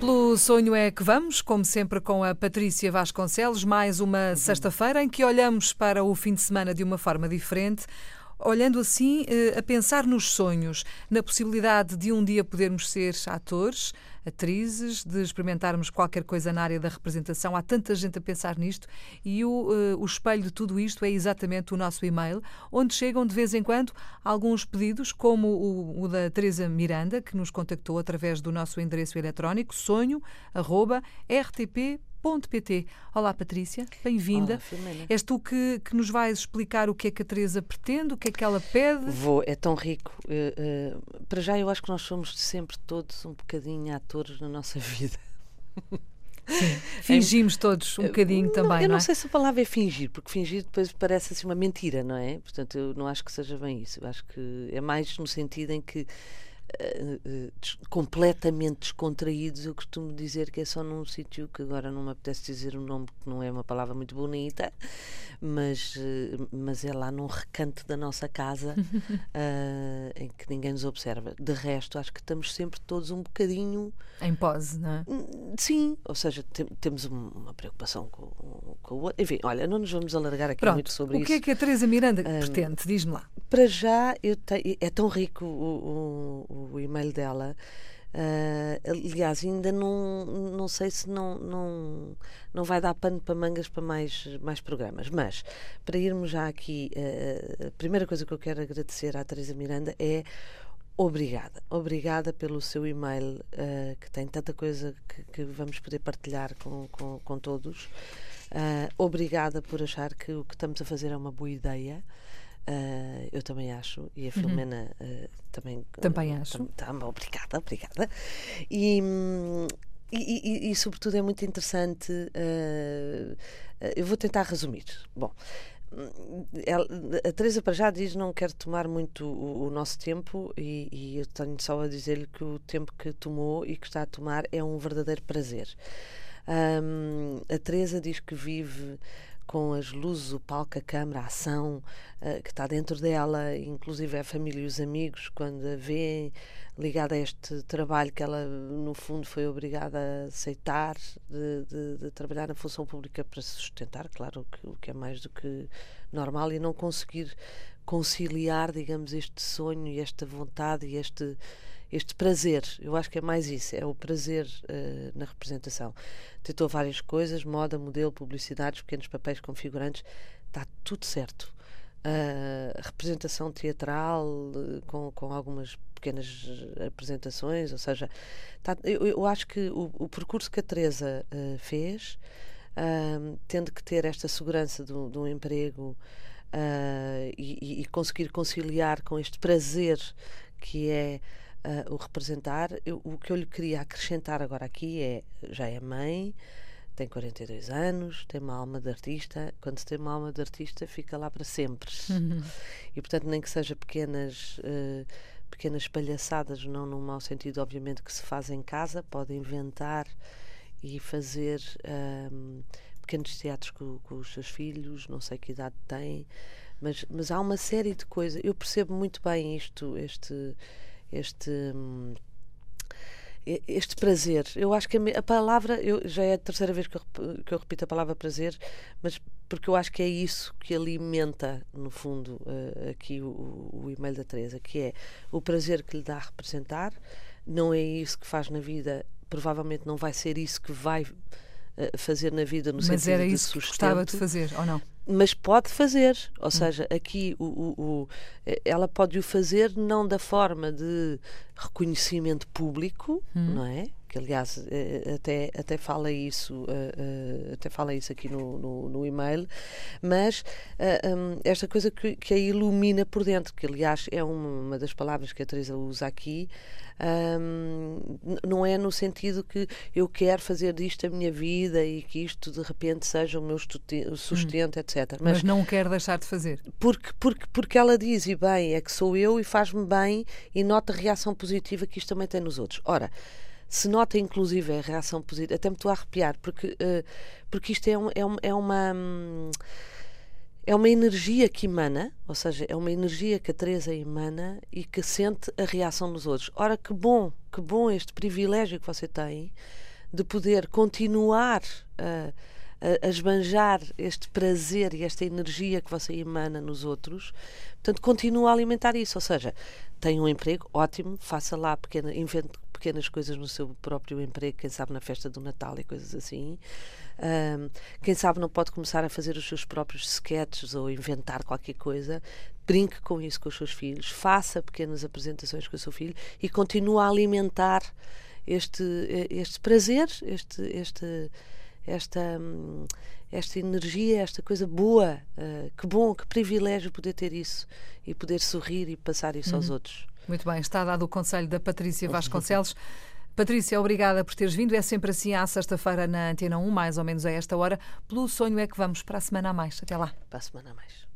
Pelo sonho é que vamos, como sempre com a Patrícia Vasconcelos, mais uma sexta-feira em que olhamos para o fim de semana de uma forma diferente, olhando assim eh, a pensar nos sonhos, na possibilidade de um dia podermos ser atores, atrizes, de experimentarmos qualquer coisa na área da representação. Há tanta gente a pensar nisto e o, uh, o espelho de tudo isto é exatamente o nosso e-mail, onde chegam de vez em quando alguns pedidos, como o, o da Teresa Miranda, que nos contactou através do nosso endereço eletrónico sonho.rtp.com pt. Olá, Patrícia, bem-vinda. És tu que, que, nos vais explicar o que é que a Teresa pretende, o que é que ela pede? Vou, é tão rico. Uh, uh, para já, eu acho que nós somos sempre todos um bocadinho atores na nossa vida. Sim, fingimos todos um bocadinho não, também. Eu não, não é? sei se a palavra é fingir, porque fingir depois parece assim uma mentira, não é? Portanto, eu não acho que seja bem isso. Eu acho que é mais no sentido em que completamente descontraídos, eu costumo dizer que é só num sítio que agora não me apetece dizer um nome que não é uma palavra muito bonita, mas, uh, mas é lá num recanto da nossa casa em que ninguém nos observa. De resto, acho que estamos sempre todos um bocadinho. Em pose, não é? Hum, sim, ou seja, tem, temos uma preocupação com, com o outro. Enfim, olha, não nos vamos alargar aqui Pronto, muito sobre isso. O que é que a Teresa Miranda um, pretende? Diz-me lá. Para já, eu te, é tão rico o, o o e-mail dela. Uh, aliás, ainda não, não sei se não, não, não vai dar pano para mangas para mais, mais programas. Mas, para irmos já aqui, uh, a primeira coisa que eu quero agradecer à Teresa Miranda é obrigada. Obrigada pelo seu e-mail, uh, que tem tanta coisa que, que, vamos poder partilhar com, com, com todos. obrigada por achar que o que estamos a fazer é uma boa ideia. Uh, eu também acho, e a uhum. Filomena uhum. uh, também. Também acho. Tam, tam, obrigada, obrigada. E, e, e, e, sobretudo, é muito interessante. Uh, eu vou tentar resumir. Bom. Ela, a Teresa para já diz não quer tomar muito o, o nosso tempo e, e, eu tenho só a dizer-lhe que o tempo que tomou e que está a tomar é um verdadeiro prazer. Um, a Teresa diz que vive com as luzes, o palco, a câmara, a ação uh, que está dentro dela, inclusive a família e os amigos, quando a vêem ligada a este trabalho que ela, no fundo, foi obrigada a aceitar, de, de, de trabalhar na função pública para se sustentar, claro, o que, o que é mais do que normal, e não conseguir conciliar, digamos, este sonho e esta vontade e este este prazer, eu acho que é mais isso, é o prazer uh, na representação. Tentou várias coisas, moda, modelo, publicidades, pequenos papéis configurantes, está tudo certo. Uh, representação teatral uh, com, com algumas pequenas apresentações, ou seja, tá, eu, eu, acho que o, o, percurso que a Teresa fez, tendo que ter esta segurança de um emprego e, e, conseguir conciliar com este prazer que é uh, o representar. Eu, o que eu lhe queria acrescentar agora aqui é: já é mãe, tem 42 anos, tem uma alma de artista. Quando se tem uma alma de artista, fica lá para sempre. Uhum. E portanto, nem que seja pequenas. Uh, pequenas palhaçadas, não no mau sentido, obviamente, que se faz em casa, pode inventar e fazer um, pequenos teatros com, com, os seus filhos, não sei que idade tem, mas, mas há uma série de coisas. Eu percebo muito bem isto, este este este prazer. Eu acho que a, palavra, eu, já é a terceira vez que eu, que eu repito a palavra prazer, mas porque eu acho que é isso que alimenta, no fundo, uh, aqui o, o e-mail da Teresa, que é o prazer que lhe dá a representar, não é isso que faz na vida, provavelmente não vai ser isso que vai uh, fazer na vida no mas sentido era isso que gostava de fazer, ou não? Mas pode fazer, ou hum. seja, aqui o, o, o, ela pode o fazer não da forma de reconhecimento público, hum. não é? Que aliás eh, até, até fala isso eh, eh, até fala isso aqui no, no, no e-mail, mas esta coisa que, que a ilumina por dentro, que aliás é uma das palavras que a Teresa usa aqui, um, não é no sentido que eu quero fazer disto a minha vida e que isto de repente seja o meu sustento, hum. etc. Mas, Mas, não quer deixar de fazer. Porque, porque, porque ela diz, e bem, é que sou eu e faz-me bem e nota a reação positiva que isto também tem nos outros. Ora, se nota inclusive a reação positiva, até me estou a arrepiar, porque, uh, porque isto é, um, é, um, é uma. Hum, é uma energia que emana, ou seja, é uma energia que a Teresa emana e que sente a reação dos outros. Ora, que bom, que bom este privilégio que você tem de poder continuar a, a, esbanjar este prazer e esta energia que você emana nos outros. Portanto, continua a alimentar isso. Ou seja, tem um emprego, ótimo, faça lá, pequena, invente pequenas coisas no seu próprio emprego, quem sabe na festa do Natal e coisas assim. Um, quem sabe não pode começar a fazer os seus próprios sketches ou inventar qualquer coisa. Brinque com isso com os seus filhos, faça pequenas apresentações com o seu filho e continue a alimentar este, este prazer, este, este, esta, esta energia, esta coisa boa. Uh, que bom, que privilégio poder ter isso e poder sorrir e passar isso uhum. aos outros. Muito bem, está dado o conselho da Patrícia Vasconcelos. Patrícia, obrigada por teres vindo. É sempre assim à sexta-feira na Antena 1, mais ou menos a esta hora. Pelo sonho é que vamos para a semana a mais. Até lá. Para a semana a mais.